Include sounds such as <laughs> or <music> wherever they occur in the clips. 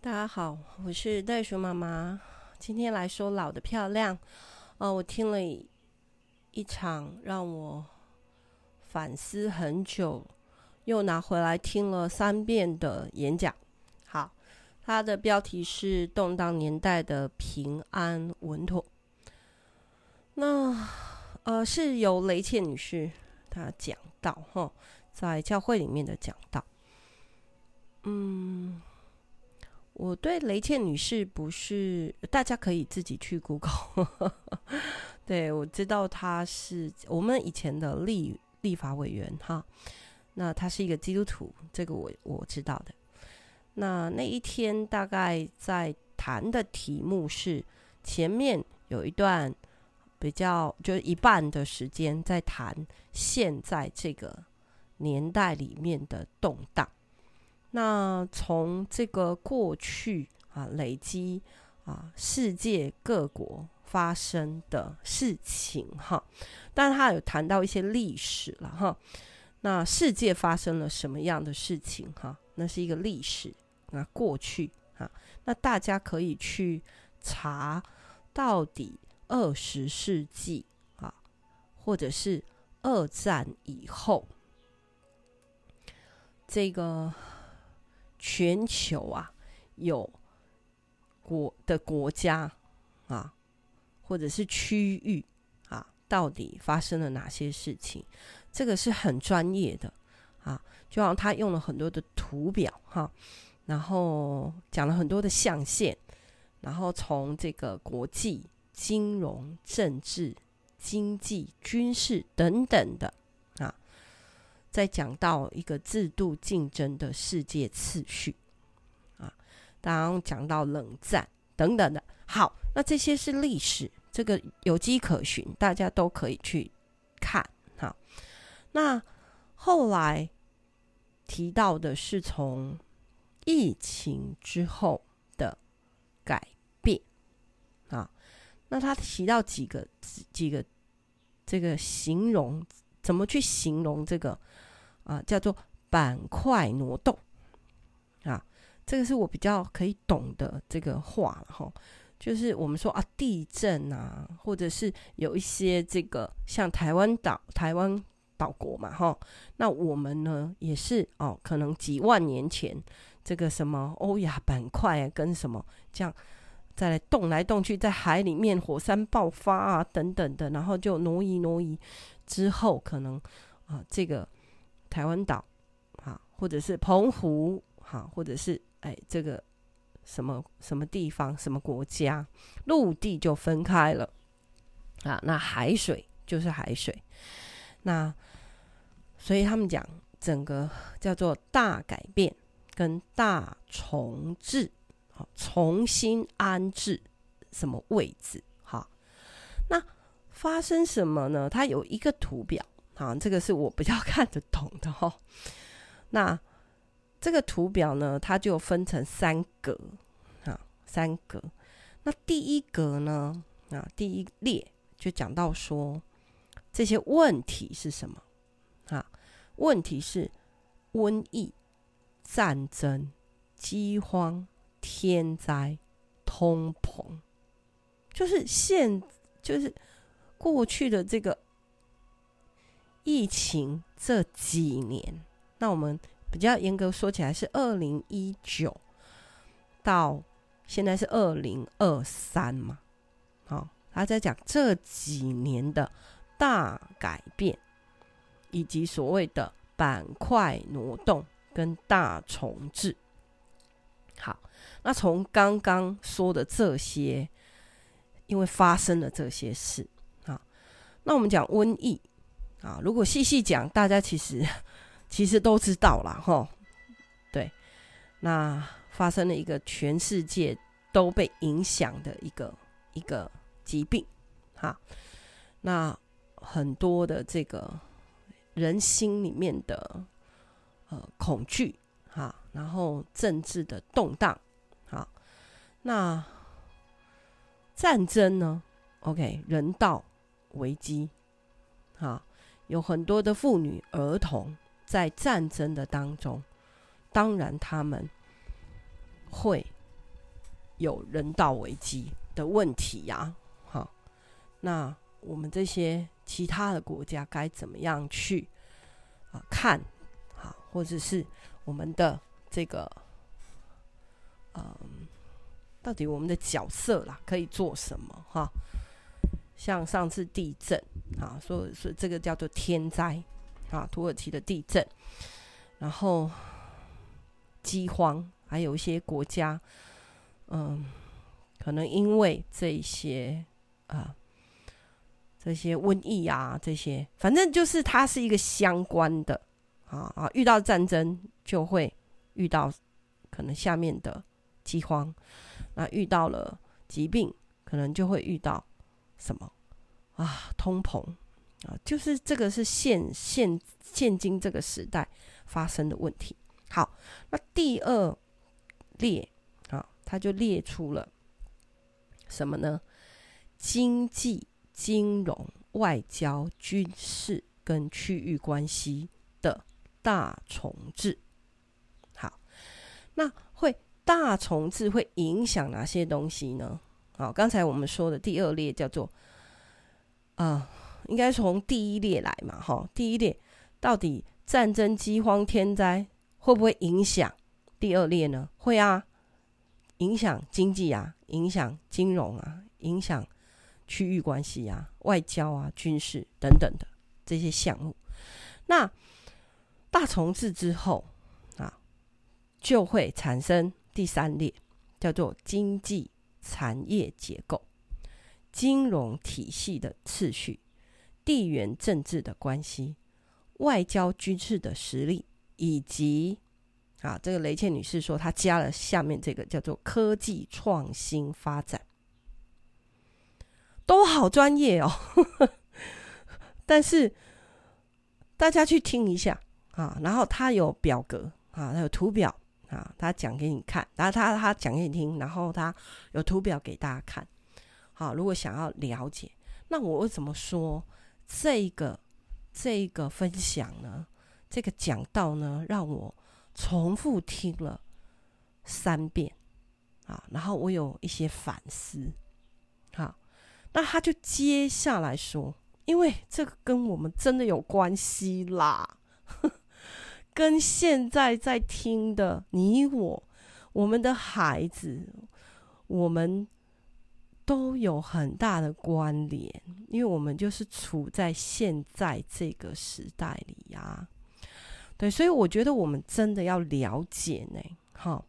大家好，我是袋鼠妈妈。今天来说老的漂亮。哦，我听了一场让我反思很久，又拿回来听了三遍的演讲。好，它的标题是《动荡年代的平安稳妥》。那呃，是由雷切女士她讲到哈，在教会里面的讲到。嗯。我对雷倩女士不是，大家可以自己去 Google。<laughs> 对，我知道她是我们以前的立立法委员哈，那她是一个基督徒，这个我我知道的。那那一天大概在谈的题目是前面有一段比较，就一半的时间在谈现在这个年代里面的动荡。那从这个过去啊累积啊世界各国发生的事情哈，但他有谈到一些历史了哈。那世界发生了什么样的事情哈？那是一个历史那过去啊。那大家可以去查到底二十世纪啊，或者是二战以后这个。全球啊，有国的国家啊，或者是区域啊，到底发生了哪些事情？这个是很专业的啊，就好像他用了很多的图表哈、然后讲了很多的象限，然后从这个国际、金融、政治、经济、军事等等的。再讲到一个制度竞争的世界次序啊，当讲到冷战等等的。好，那这些是历史，这个有迹可循，大家都可以去看哈。那后来提到的是从疫情之后的改变啊，那他提到几个几个这个形容，怎么去形容这个？啊，叫做板块挪动啊，这个是我比较可以懂的这个话了哈。就是我们说啊，地震啊，或者是有一些这个像台湾岛、台湾岛国嘛哈，那我们呢也是哦，可能几万年前这个什么欧亚板块啊，跟什么这样再来动来动去，在海里面火山爆发啊等等的，然后就挪移挪移之后，可能啊这个。台湾岛，哈，或者是澎湖，哈，或者是哎，这个什么什么地方，什么国家，陆地就分开了，啊，那海水就是海水，那所以他们讲整个叫做大改变跟大重置，好，重新安置什么位置，哈，那发生什么呢？它有一个图表。好，这个是我比较 <laughs> 看得懂的哈。那这个图表呢，它就分成三格啊，三格。那第一格呢，啊，第一列就讲到说这些问题是什么啊？问题是瘟疫、战争、饥荒、天灾、通膨，就是现就是过去的这个。疫情这几年，那我们比较严格说起来是二零一九到现在是二零二三嘛，好，他在讲这几年的大改变，以及所谓的板块挪动跟大重置。好，那从刚刚说的这些，因为发生了这些事，啊，那我们讲瘟疫。啊，如果细细讲，大家其实其实都知道了哈。对，那发生了一个全世界都被影响的一个一个疾病，哈。那很多的这个人心里面的呃恐惧，哈，然后政治的动荡，好，那战争呢？OK，人道危机，好。有很多的妇女、儿童在战争的当中，当然他们会有人道危机的问题呀。哈，那我们这些其他的国家该怎么样去啊看？啊，或者是我们的这个，嗯，到底我们的角色啦可以做什么？哈，像上次地震啊，说说这个叫做天灾啊，土耳其的地震，然后饥荒，还有一些国家，嗯，可能因为这些啊。这些瘟疫啊，这些反正就是它是一个相关的啊啊，遇到战争就会遇到可能下面的饥荒，那遇到了疾病，可能就会遇到什么啊通膨啊，就是这个是现现现今这个时代发生的问题。好，那第二列啊，它就列出了什么呢？经济。金融、外交、军事跟区域关系的大重置，好，那会大重置会影响哪些东西呢？好，刚才我们说的第二列叫做，啊、应该从第一列来嘛，哈，第一列到底战争、饥荒、天灾会不会影响第二列呢？会啊，影响经济啊，影响金融啊，影响。区域关系啊、外交啊、军事等等的这些项目，那大重置之后啊，就会产生第三列，叫做经济产业结构、金融体系的次序、地缘政治的关系、外交军事的实力，以及啊，这个雷倩女士说她加了下面这个叫做科技创新发展。都好专业哦，<laughs> 但是大家去听一下啊，然后他有表格啊，他有图表啊，他讲给你看，然后他他讲给你听，然后他有图表给大家看。好，如果想要了解，那我为什么说这个这个分享呢？这个讲道呢，让我重复听了三遍啊，然后我有一些反思，好。那他就接下来说，因为这个跟我们真的有关系啦，跟现在在听的你我，我们的孩子，我们都有很大的关联，因为我们就是处在现在这个时代里呀。对，所以我觉得我们真的要了解呢，哈。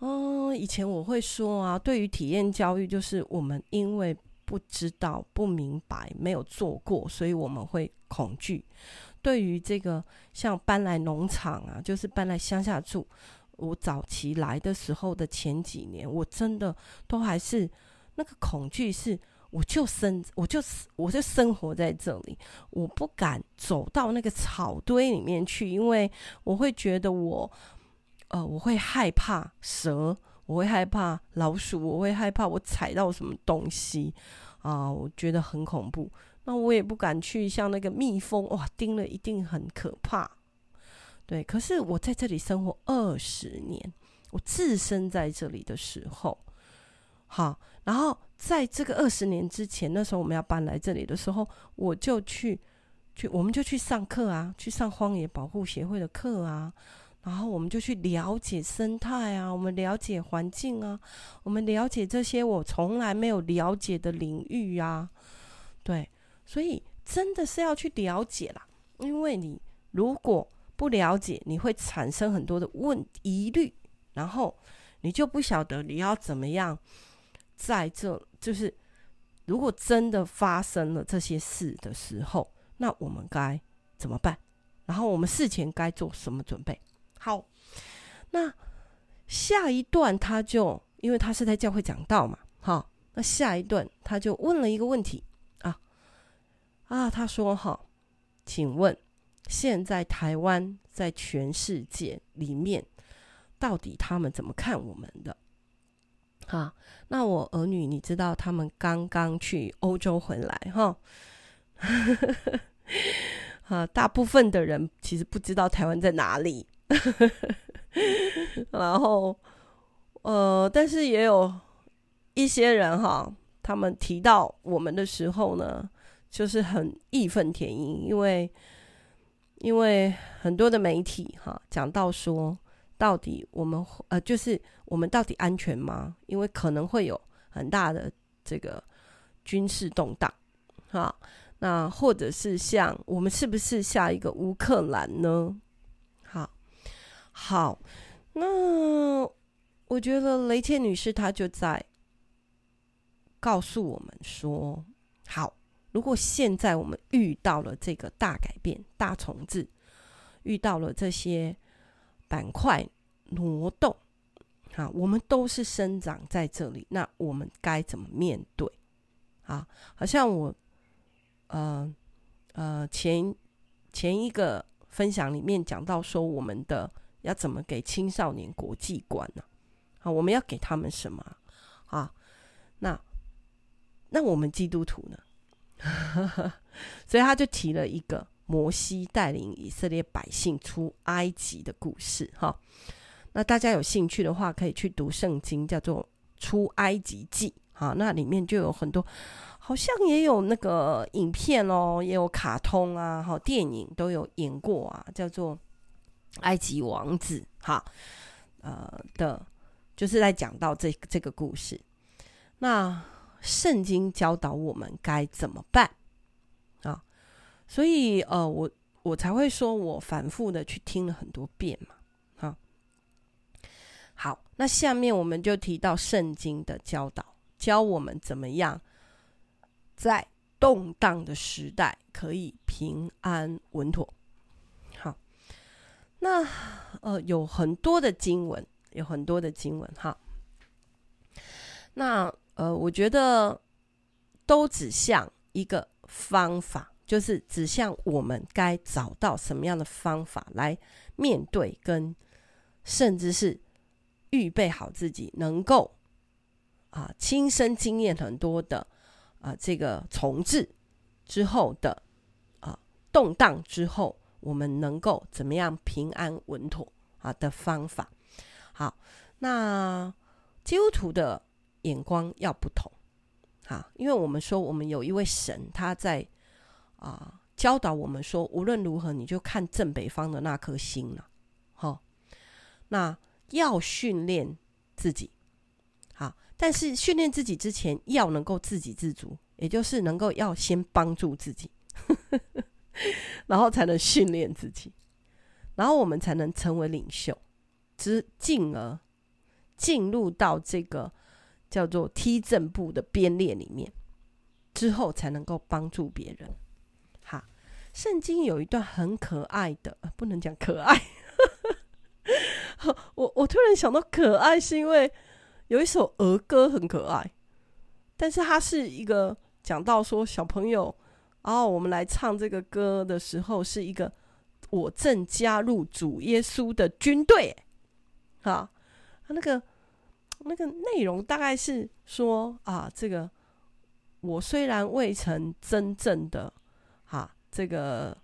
嗯，以前我会说啊，对于体验教育，就是我们因为不知道、不明白、没有做过，所以我们会恐惧。对于这个像搬来农场啊，就是搬来乡下住，我早期来的时候的前几年，我真的都还是那个恐惧，是我就生，我就我就生活在这里，我不敢走到那个草堆里面去，因为我会觉得我。呃，我会害怕蛇，我会害怕老鼠，我会害怕我踩到什么东西啊，我觉得很恐怖。那我也不敢去像那个蜜蜂，哇，叮了一定很可怕。对，可是我在这里生活二十年，我自身在这里的时候，好，然后在这个二十年之前，那时候我们要搬来这里的时候，我就去去，我们就去上课啊，去上荒野保护协会的课啊。然后我们就去了解生态啊，我们了解环境啊，我们了解这些我从来没有了解的领域啊，对，所以真的是要去了解啦，因为你如果不了解，你会产生很多的问疑虑，然后你就不晓得你要怎么样在这，就是如果真的发生了这些事的时候，那我们该怎么办？然后我们事前该做什么准备？好，那下一段他就，因为他是在教会讲道嘛，好，那下一段他就问了一个问题啊，他说哈，请问现在台湾在全世界里面，到底他们怎么看我们的？啊，那我儿女你知道他们刚刚去欧洲回来哈，<laughs> 啊，大部分的人其实不知道台湾在哪里。<laughs> 然后，呃，但是也有一些人哈，他们提到我们的时候呢，就是很义愤填膺，因为因为很多的媒体哈讲到说，到底我们呃，就是我们到底安全吗？因为可能会有很大的这个军事动荡，哈，那或者是像我们是不是下一个乌克兰呢？好，好，那我觉得雷切女士她就在告诉我们说，好。如果现在我们遇到了这个大改变、大重置，遇到了这些板块挪动，啊，我们都是生长在这里，那我们该怎么面对？啊，好像我，呃呃，前前一个分享里面讲到说，我们的要怎么给青少年国际观呢？啊，我们要给他们什么？啊，那那我们基督徒呢？<laughs> 所以他就提了一个摩西带领以色列百姓出埃及的故事，哈。那大家有兴趣的话，可以去读圣经，叫做《出埃及记》，哈。那里面就有很多，好像也有那个影片哦，也有卡通啊，哈，电影都有演过啊，叫做《埃及王子》，哈，呃的，就是在讲到这这个故事，那。圣经教导我们该怎么办啊？所以呃，我我才会说我反复的去听了很多遍嘛。好，好，那下面我们就提到圣经的教导，教我们怎么样在动荡的时代可以平安稳妥。好，那呃有很多的经文，有很多的经文哈。那呃，我觉得都指向一个方法，就是指向我们该找到什么样的方法来面对，跟甚至是预备好自己，能够啊亲身经验很多的啊这个重置之后的啊动荡之后，我们能够怎么样平安稳妥啊的方法。好，那基督徒的。眼光要不同，啊，因为我们说我们有一位神，他在啊、教导我们说，无论如何你就看正北方的那颗星了，好，那要训练自己，好，但是训练自己之前要能够自给自足，也就是能够要先帮助自己，<laughs> 然后才能训练自己，然后我们才能成为领袖，之进而进入到这个。叫做踢正步的编列里面，之后才能够帮助别人。哈，圣经有一段很可爱的，不能讲可爱。<laughs> 我我突然想到可爱，是因为有一首儿歌很可爱，但是它是一个讲到说小朋友，哦，我们来唱这个歌的时候，是一个我正加入主耶稣的军队。哈，他那个。那个内容大概是说啊，这个我虽然未曾真正的哈，这个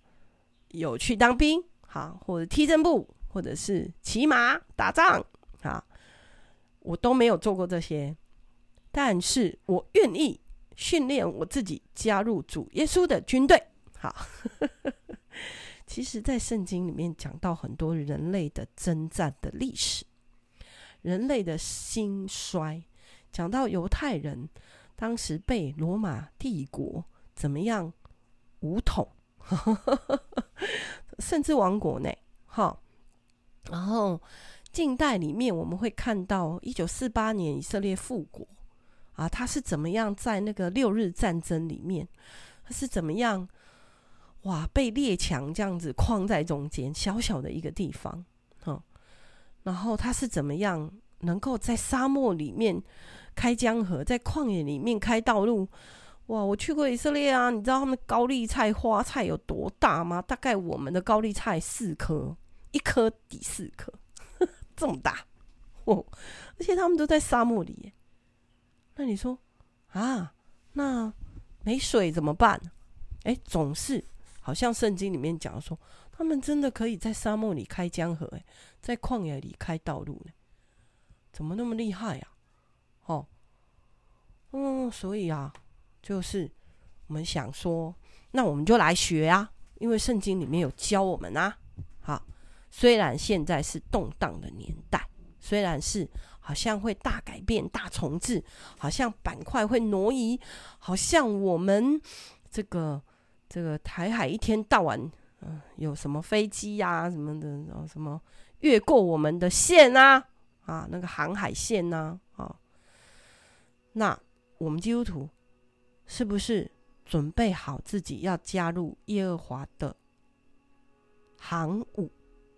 有去当兵哈，或者踢正步，或者是骑马打仗啊，我都没有做过这些，但是我愿意训练我自己加入主耶稣的军队。好，<laughs> 其实，在圣经里面讲到很多人类的征战的历史。人类的兴衰，讲到犹太人当时被罗马帝国怎么样武统，<laughs> 甚至亡国呢？哈，然后近代里面我们会看到一九四八年以色列复国啊，他是怎么样在那个六日战争里面，他是怎么样哇被列强这样子框在中间，小小的一个地方。然后他是怎么样能够在沙漠里面开江河，在旷野里面开道路？哇！我去过以色列啊，你知道他们高丽菜花菜有多大吗？大概我们的高丽菜四颗，一颗抵四颗，<laughs> 这么大哦！而且他们都在沙漠里耶。那你说啊，那没水怎么办？哎，总是好像圣经里面讲说。他们真的可以在沙漠里开江河，在旷野里开道路呢。怎么那么厉害呀？哦，嗯，所以啊，就是我们想说，那我们就来学啊，因为圣经里面有教我们啊。好，虽然现在是动荡的年代，虽然是好像会大改变、大重置，好像板块会挪移，好像我们这个这个台海一天到晚，嗯、有什么飞机呀、什么的，然后什么越过我们的线啊，啊，那个航海线呐、啊，啊，那我们基督徒是不是准备好自己要加入耶和华的航伍？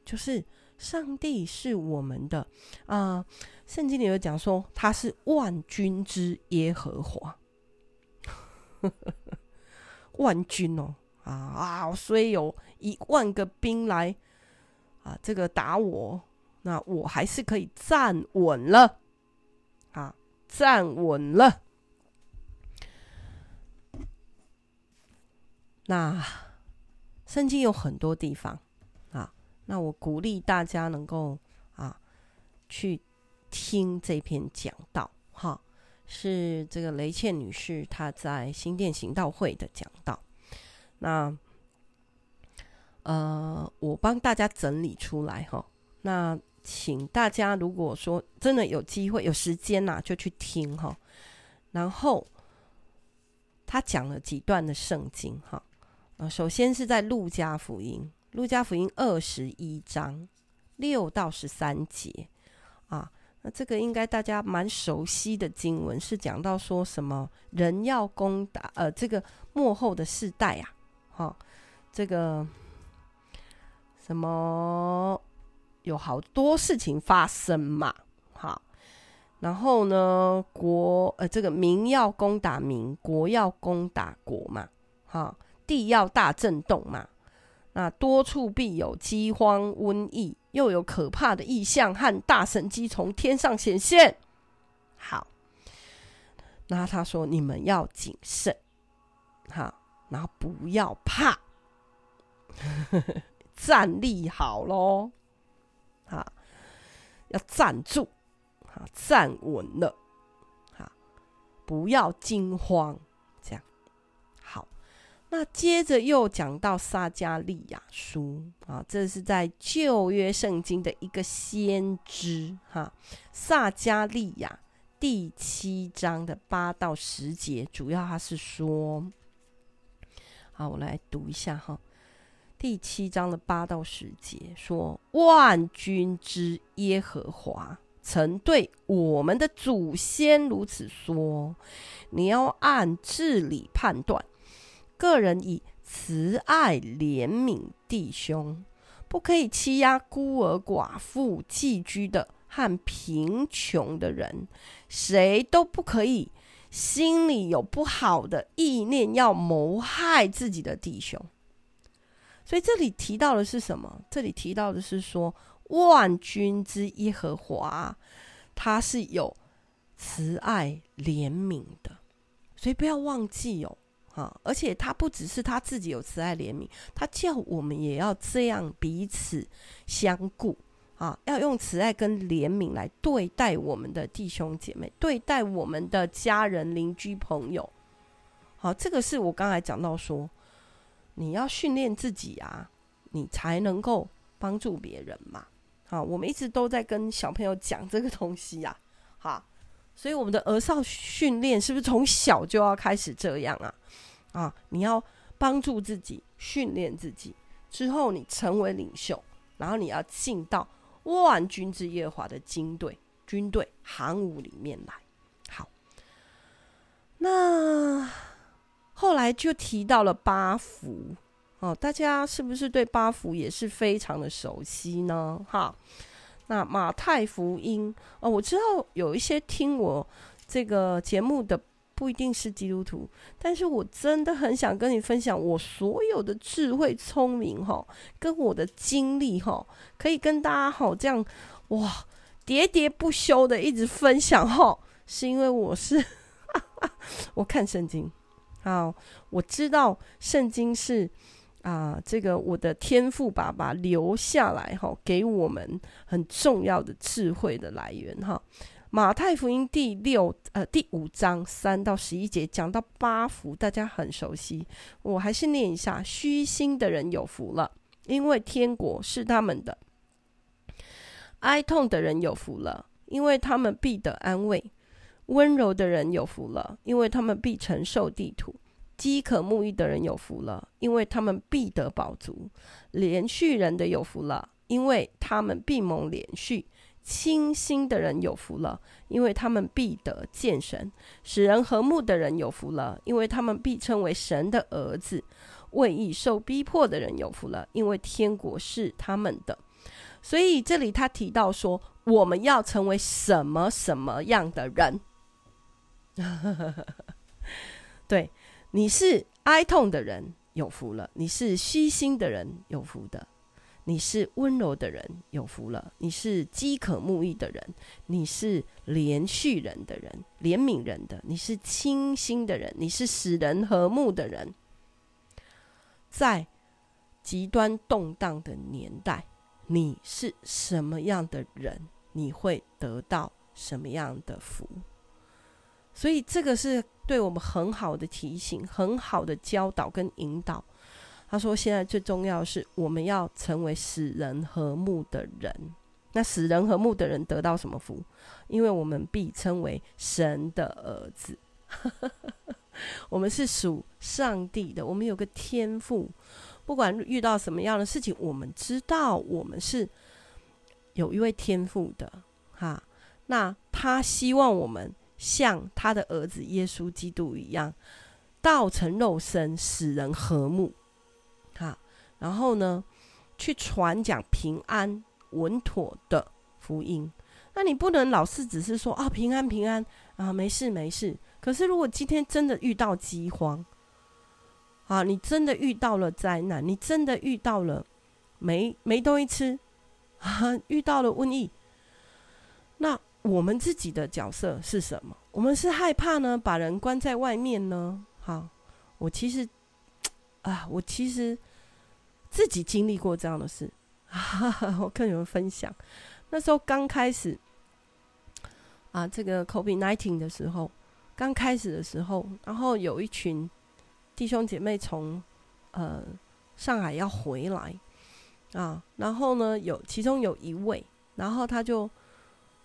就是上帝是我们的啊，圣经里有讲说他是万军之耶和华，<laughs> 万军哦。啊啊！虽有一万个兵来啊，这个打我，那我还是可以站稳了啊，站稳了。那圣经有很多地方啊，那我鼓励大家能够啊去听这篇讲道，哈，是这个雷倩女士她在新店行道会的讲道。那，呃，我帮大家整理出来哈。那请大家如果说真的有机会、有时间呐、啊，就去听哈。然后他讲了几段的圣经哈。呃，首先是在路加福音，路加福音二十一章六到十三节啊。那这个应该大家蛮熟悉的经文，是讲到说什么人要攻打呃这个末后的世代啊。哈、这个什么有好多事情发生嘛？好，然后呢，国呃，这个民要攻打民，国要攻打国嘛？好，地要大震动嘛？那多处必有饥荒、瘟疫，又有可怕的异象和大神机从天上显现。好，那他说你们要谨慎，好。然后不要怕，站立好喽，好，要站住，啊，站稳了，啊，不要惊慌，这样好。那接着又讲到撒迦利亚书啊，这是在旧约圣经的一个先知哈，撒迦利亚第七章的八到十节，主要他是说。好，我来读一下哈，第七章的八到十节说：“万军之耶和华曾对我们的祖先如此说：你要按治理判断，个人以慈爱怜悯弟兄，不可以欺压孤儿寡妇、寄居的和贫穷的人，谁都不可以。”心里有不好的意念，要谋害自己的弟兄，所以这里提到的是什么？这里提到的是说，万军之耶和华，他是有慈爱怜悯的，所以不要忘记哦，啊！而且他不只是他自己有慈爱怜悯，他叫我们也要这样彼此相顾。啊，要用慈爱跟怜悯来对待我们的弟兄姐妹，对待我们的家人、邻居、朋友。好，这个是我刚才讲到说，你要训练自己啊，你才能够帮助别人嘛。好，我们一直都在跟小朋友讲这个东西呀。好，所以我们的儿少训练是不是从小就要开始这样啊？啊，你要帮助自己，训练自己之后，你成为领袖，然后你要进到。万军之耶和华的军队，军队航伍里面来。好，那后来就提到了八福哦，大家是不是对八福也是非常的熟悉呢？哈，那马太福音哦，我知道有一些听我这个节目的。不一定是基督徒，但是我真的很想跟你分享我所有的智慧、聪明哈，跟我的经历哈，可以跟大家哈这样哇喋喋不休的一直分享哈，是因为我是哈哈 <laughs> 我看圣经，好，我知道圣经是啊，这个我的天赋爸爸留下来哈，给我们很重要的智慧的来源哈。马太福音第六呃第五章三到十一节讲到八福，大家很熟悉，我还是念一下：虚心的人有福了，因为天国是他们的；哀痛的人有福了，因为他们必得安慰；温柔的人有福了，因为他们必承受地土；饥渴沐浴的人有福了，因为他们必得饱足；连续人的有福了，因为他们必蒙连续。清心的人有福了，因为他们必得见神；使人和睦的人有福了，因为他们必称为神的儿子；为义受逼迫的人有福了，因为天国是他们的。所以这里他提到说，我们要成为什么什么样的人？<laughs> 对，你是哀痛的人有福了，你是虚心的人有福的。你是温柔的人，有福了；你是饥渴慕义的人，你是怜恤人的人，怜悯人的；你是清心的人，你是使人和睦的人。在极端动荡的年代，你是什么样的人，你会得到什么样的福。所以，这个是对我们很好的提醒，很好的教导跟引导。他说：“现在最重要的是，我们要成为使人和睦的人。那使人和睦的人得到什么福？因为我们必称为神的儿子。<laughs> 我们是属上帝的，我们有个天赋。不管遇到什么样的事情，我们知道我们是有一位天赋的。哈，那他希望我们像他的儿子耶稣基督一样，道成肉身，使人和睦。”哈，然后呢，去传讲平安稳妥的福音。那你不能老是只是说啊，平安平安啊，没事没事。可是如果今天真的遇到饥荒，啊，你真的遇到了灾难，你真的遇到了没没东西吃，啊，遇到了瘟疫，那我们自己的角色是什么？我们是害怕呢，把人关在外面呢？好，我其实。啊，我其实自己经历过这样的事，<laughs> 我跟你们分享。那时候刚开始啊，这个 COVID nineteen 的时候，刚开始的时候，然后有一群弟兄姐妹从呃上海要回来啊，然后呢，有其中有一位，然后他就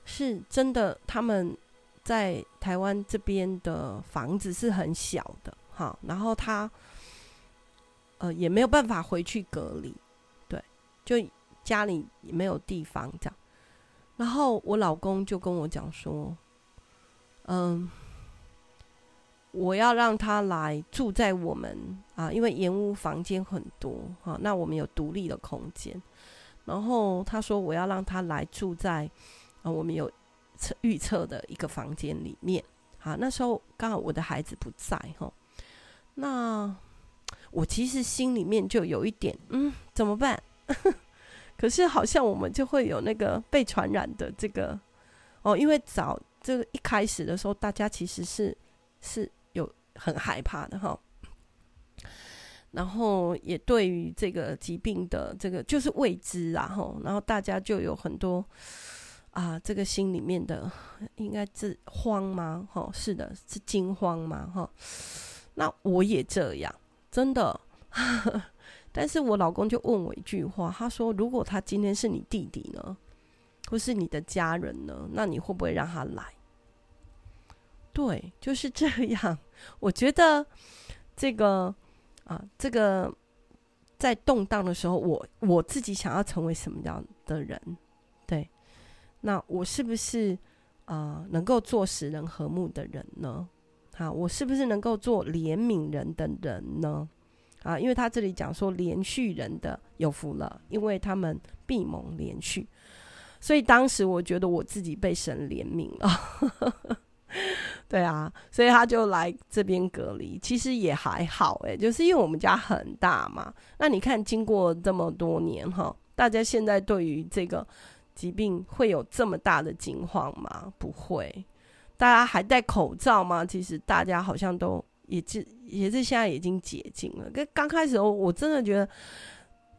是真的，他们在台湾这边的房子是很小的，哈，然后他。呃，也没有办法回去隔离，对，就家里也没有地方这样。然后我老公就跟我讲说，嗯，我要让他来住在我们啊，因为盐屋房间很多哈，那我们有独立的空间。然后他说我要让他来住在我们有测预测的一个房间里面。好，那时候刚好我的孩子不在哈，那。我其实心里面就有一点，嗯，怎么办？<laughs> 可是好像我们就会有那个被传染的这个哦，因为早这个一开始的时候，大家其实是是有很害怕的哈。然后也对于这个疾病的这个就是未知啊，哈，然后大家就有很多啊，这个心里面的应该是慌吗？哈，是的，是惊慌吗？哈，那我也这样。真的，<laughs> 但是我老公就问我一句话，他说：“如果他今天是你弟弟呢，或是你的家人呢，那你会不会让他来？”对，就是这样。<laughs> 我觉得这个啊，这个在动荡的时候，我我自己想要成为什么样的人？对，那我是不是啊，能够做使人和睦的人呢？啊，我是不是能够做怜悯人的人呢？啊，因为他这里讲说连续人的有福了，因为他们必蒙连续。所以当时我觉得我自己被神怜悯了，<laughs> 对啊，所以他就来这边隔离。其实也还好，诶，就是因为我们家很大嘛。那你看，经过这么多年哈，大家现在对于这个疾病会有这么大的惊慌吗？不会。大家还戴口罩吗？其实大家好像都也是也是现在已经解禁了。跟刚开始我我真的觉得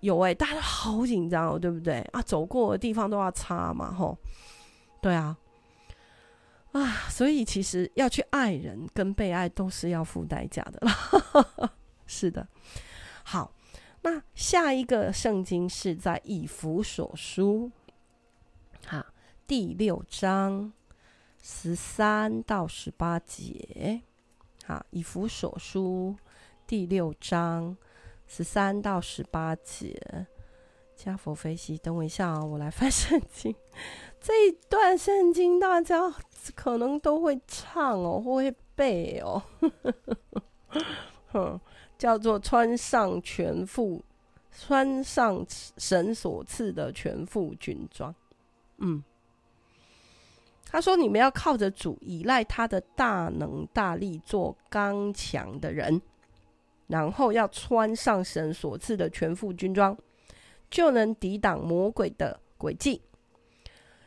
有哎、大家都好紧张哦，对不对啊？走过的地方都要擦嘛，吼，对啊，啊，所以其实要去爱人跟被爱都是要付代价的啦。<laughs> 是的，好，那下一个圣经是在以弗所书，第六章十三到十八节。好，以弗所书第六章十三到十八节，加佛非西。等我一下啊、我来翻圣经。<laughs> 这一段圣经大家可能都会唱哦，会背哦。哼，<laughs> 叫做穿上全副，穿上神所赐的全副军装。嗯。他说：“你们要靠着主，依赖他的大能大力，做刚强的人，然后要穿上神所赐的全副军装，就能抵挡魔鬼的诡计。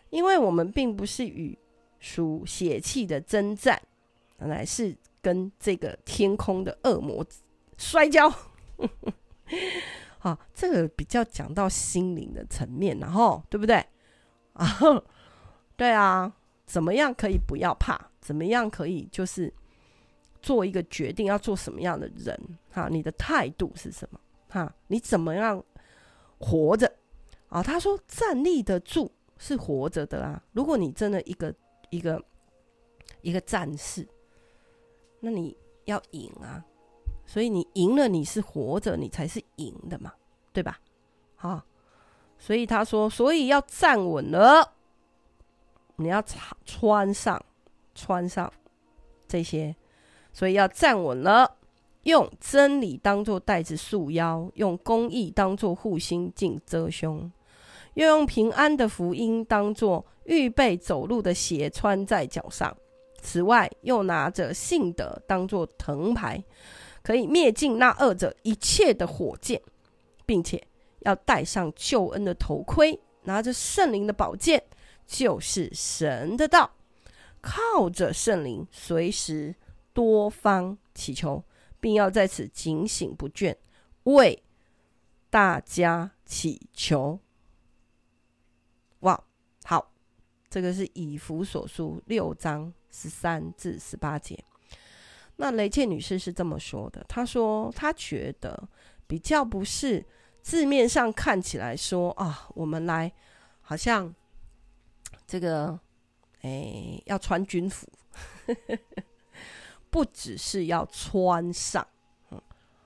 因为我们并不是与属血气的争战，乃是跟这个天空的恶魔摔跤。<laughs> 啊，这个比较讲到心灵的层面，然后对不对？啊，对啊。”怎么样可以不要怕？怎么样可以就是做一个决定，要做什么样的人？哈，你的态度是什么？哈，你怎么样活着？啊，他说站立得住是活着的啊。如果你真的一个一个一个战士，那你要赢啊。所以你赢了，你是活着，你才是赢的嘛，对吧？好，所以他说，所以要站稳了。你要穿穿上，穿上这些，所以要站稳了。用真理当作带子束腰，用公义当作护心镜遮胸，又用平安的福音当作预备走路的鞋穿在脚上。此外，又拿着信德当作藤牌，可以灭尽那恶者一切的火箭，并且要戴上救恩的头盔，拿着圣灵的宝剑。就是神的道，靠着圣灵，随时多方祈求，并要在此警醒不倦，为大家祈求。哇，好，这个是以弗所书六章十三至十八节。那雷切女士是这么说的，她说她觉得比较不是字面上看起来说啊，我们来好像。这个，哎，要穿军服，不只是要穿上，嗯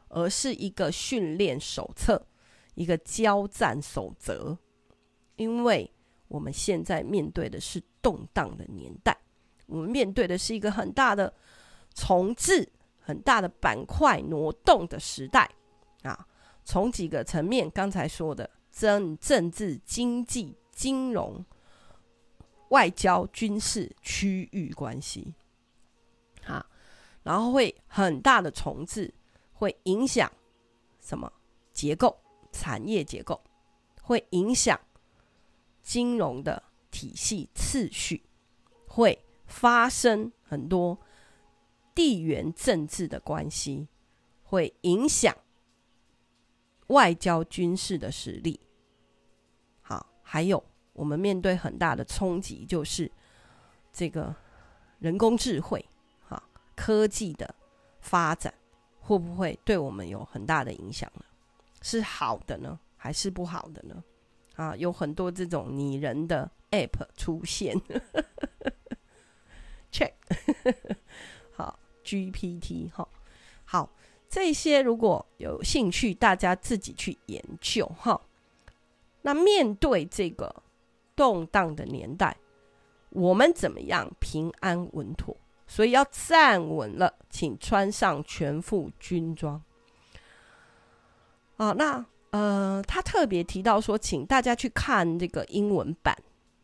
而是一个训练手册，一个交战守则。因为我们现在面对的是动荡的年代，我们面对的是一个很大的重置、很大的板块挪动的时代啊。从几个层面，刚才说的政政治、经济、金融。外交、军事、区域关系，好，然后会很大的重置，会影响什么结构？产业结构会影响金融的体系次序，会发生很多地缘政治的关系，会影响外交、军事的实力。好，还有。我们面对很大的冲击，就是这个人工智慧，哈，科技的发展会不会对我们有很大的影响呢？是好的呢，还是不好的呢？啊，有很多这种拟人的 App 出现，Check，<laughs> 好，GPT，哈，好，这些如果有兴趣，大家自己去研究哈。那面对这个。动荡的年代，我们怎么样平安稳妥？所以要站稳了，请穿上全副军装。啊，那呃，他特别提到说，请大家去看这个英文版，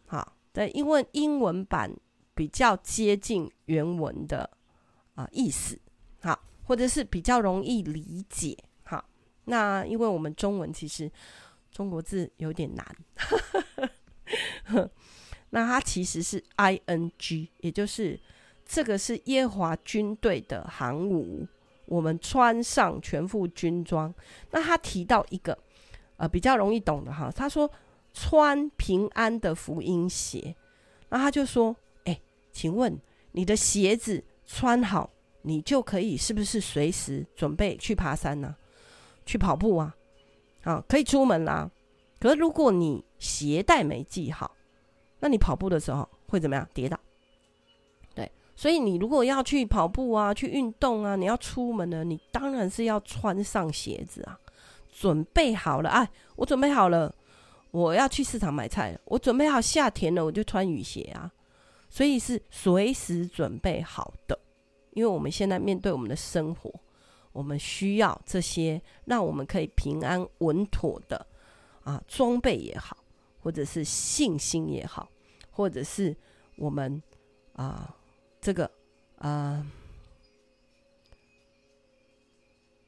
哈，对，因为英文版比较接近原文的啊意思，好，或者是比较容易理解，哈。那因为我们中文其实中国字有点难。<laughs> 那它其实是 I N G，也就是这个是耶华军队的航母我们穿上全副军装。那他提到一个呃比较容易懂的哈，他说穿平安的福音鞋。那他就说，哎，请问你的鞋子穿好，你就可以是不是随时准备去爬山呢、去跑步啊？啊，可以出门啦。可是如果你鞋带没系好，那你跑步的时候会怎么样？跌倒。对，所以你如果要去跑步啊，去运动啊，你要出门呢，你当然是要穿上鞋子啊，准备好了。哎，我准备好了，我要去市场买菜了。我准备好下田了，我就穿雨鞋啊。所以是随时准备好的，因为我们现在面对我们的生活，我们需要这些，让我们可以平安稳妥的。啊，装备也好，或者是信心也好，或者是我们啊，这个啊，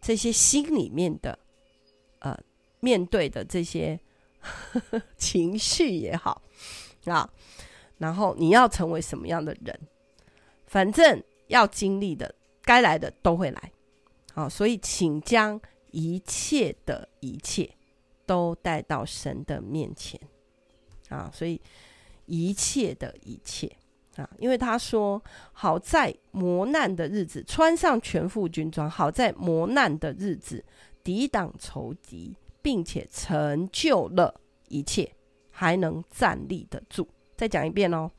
这些心里面的呃，面对的这些呵 <laughs> 呵情绪也好啊，然后你要成为什么样的人，反正要经历的，该来的都会来。好，所以请将一切的一切。都带到神的面前啊，所以一切的一切啊，因为他说：“好在磨难的日子穿上全副军装，好在磨难的日子抵挡仇敌，并且成就了一切，还能站立得住。”再讲一遍哦。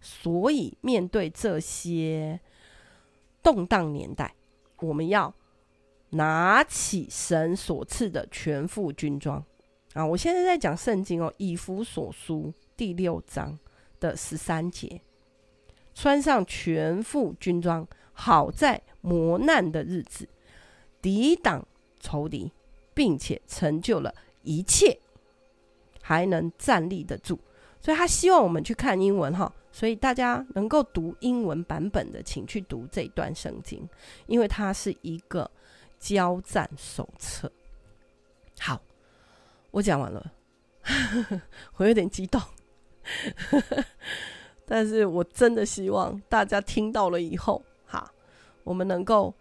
所以面对这些动荡年代，我们要。拿起神所赐的全副军装啊！我现在在讲圣经哦，以弗所书第六章的十三节，穿上全副军装，好在磨难的日子抵挡仇敌，并且成就了一切，还能站立得住。所以他希望我们去看英文哈，所以大家能够读英文版本的，请去读这段圣经，因为它是一个。交战手册。好，我讲完了，<laughs> 我有点激动，<laughs> 但是我真的希望大家听到了以后，哈，我们能够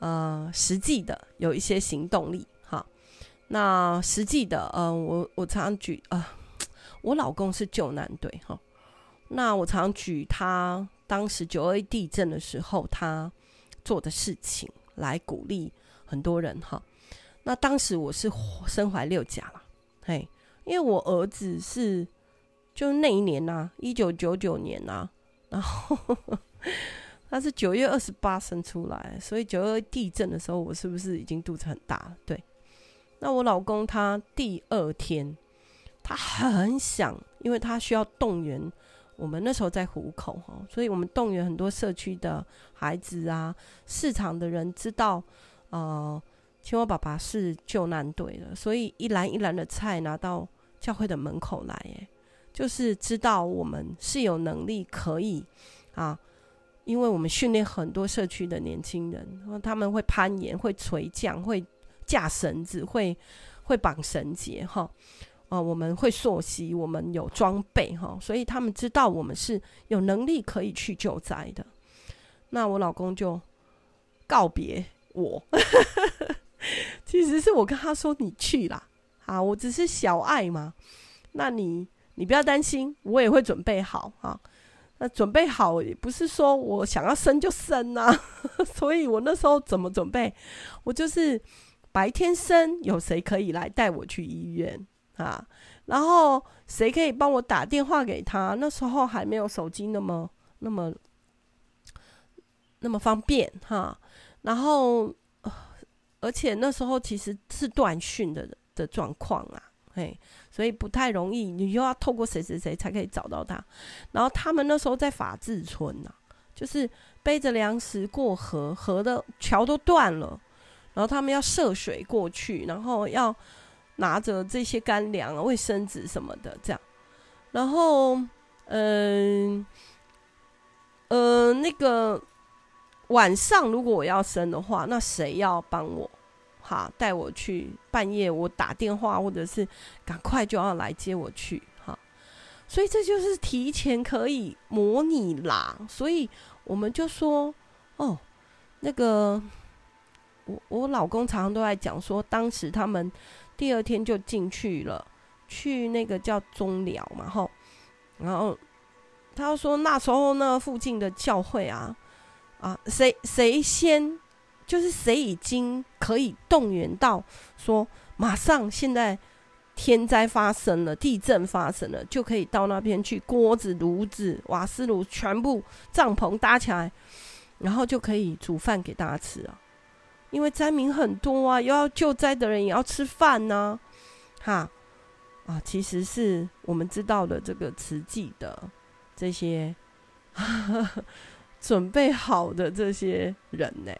呃实际的有一些行动力，哈。那实际的，呃，我我常举啊、呃，我老公是救难队，哈。那我常举他当时九二地震的时候他做的事情来鼓励。很多人哈，那当时我是身怀六甲了，嘿，因为我儿子是就那一年呐、啊，一九九九年呐、啊，然后 <laughs> 他是九月二十八生出来，所以九二地震的时候，我是不是已经肚子很大了？对，那我老公他第二天，他很想，因为他需要动员我们那时候在虎口哈，所以我们动员很多社区的孩子啊，市场的人知道。呃，青蛙爸爸是救难队的，所以一篮一篮的菜拿到教会的门口来，哎，就是知道我们是有能力可以啊，因为我们训练很多社区的年轻人，他们会攀岩、会垂降、会架绳子、会会绑绳结，哈，啊，我们会溯溪，我们有装备，哈，所以他们知道我们是有能力可以去救灾的。那我老公就告别。我 <laughs> 其实是我跟他说，你去啦，啊，我只是小爱嘛，那你你不要担心，我也会准备好啊。那准备好也不是说我想要生就生呐，<laughs> 所以我那时候怎么准备？我就是白天生，有谁可以来带我去医院啊？然后谁可以帮我打电话给他？那时候还没有手机那么那么那么方便哈。然后，而且那时候其实是断讯的的状况啊，嘿，所以不太容易，你又要透过谁谁谁才可以找到他。然后他们那时候在法治村呐、啊，就是背着粮食过河，河的桥都断了，然后他们要涉水过去，然后要拿着这些干粮啊、卫生纸什么的这样。然后，嗯，呃，那个。晚上如果我要生的话，那谁要帮我？哈，带我去半夜我打电话，或者是赶快就要来接我去哈。所以这就是提前可以模拟啦。所以我们就说，哦，那个我我老公常常都在讲说，当时他们第二天就进去了，去那个叫中寮嘛，吼，然后他说那时候那附近的教会啊，啊，谁谁先，就是谁已经可以动员到说，马上现在天灾发生了，地震发生了，就可以到那边去，锅子、炉子、瓦斯炉全部帐篷搭起来，然后就可以煮饭给大家吃啊。因为灾民很多啊，又要救灾的人也要吃饭呢，哈啊，其实是我们知道的这个慈济的这些准备好的这些人呢，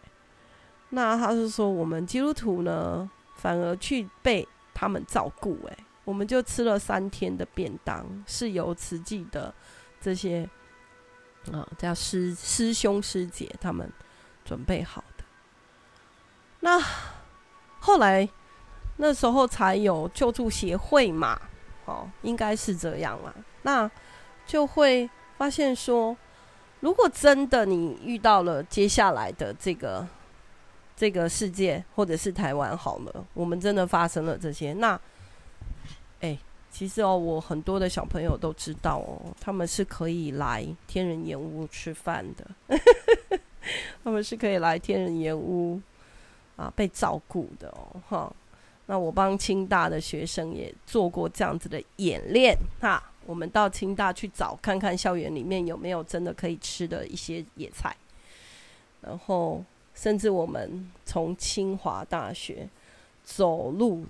那他是说我们基督徒呢，反而去被他们照顾，哎，我们就吃了三天的便当，是由慈济的这些啊叫师师兄师姐他们准备好的。那后来那时候才有救助协会嘛，哦，应该是这样啦。那就会发现说，如果真的你遇到了接下来的这个这个世界，或者是台湾好了，我们真的发生了这些，那哎，其实哦，我很多的小朋友都知道哦，他们是可以来天人岩屋吃饭的，<laughs> 他们是可以来天人岩屋。啊，被照顾的哦，哈。那我帮清大的学生也做过这样子的演练，哈。我们到清大去找看看校园里面有没有真的可以吃的一些野菜，然后甚至我们从清华大学走路，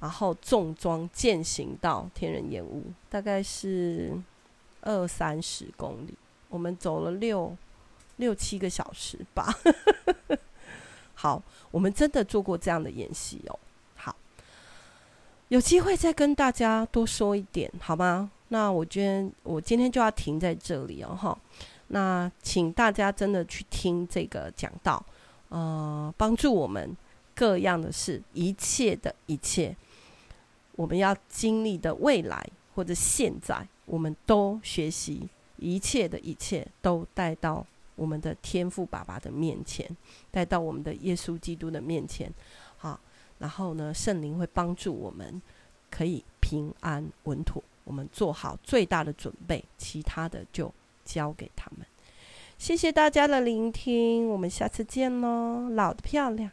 然后重装健行到天人岩屋，大概是二三十公里，我们走了六六七个小时吧。<laughs> 好，我们真的做过这样的演习哦。有机会再跟大家多说一点，好吗？那我觉得我今天就要停在这里哦。哈，那请大家真的去听这个讲道，呃，帮助我们各样的事，一切的一切，我们要经历的未来或者现在，我们都学习，一切的一切都带到。我们的天父爸爸的面前，带到我们的耶稣基督的面前，好，然后呢，圣灵会帮助我们，可以平安稳妥。我们做好最大的准备，其他的就交给他们。谢谢大家的聆听，我们下次见喽，老的漂亮。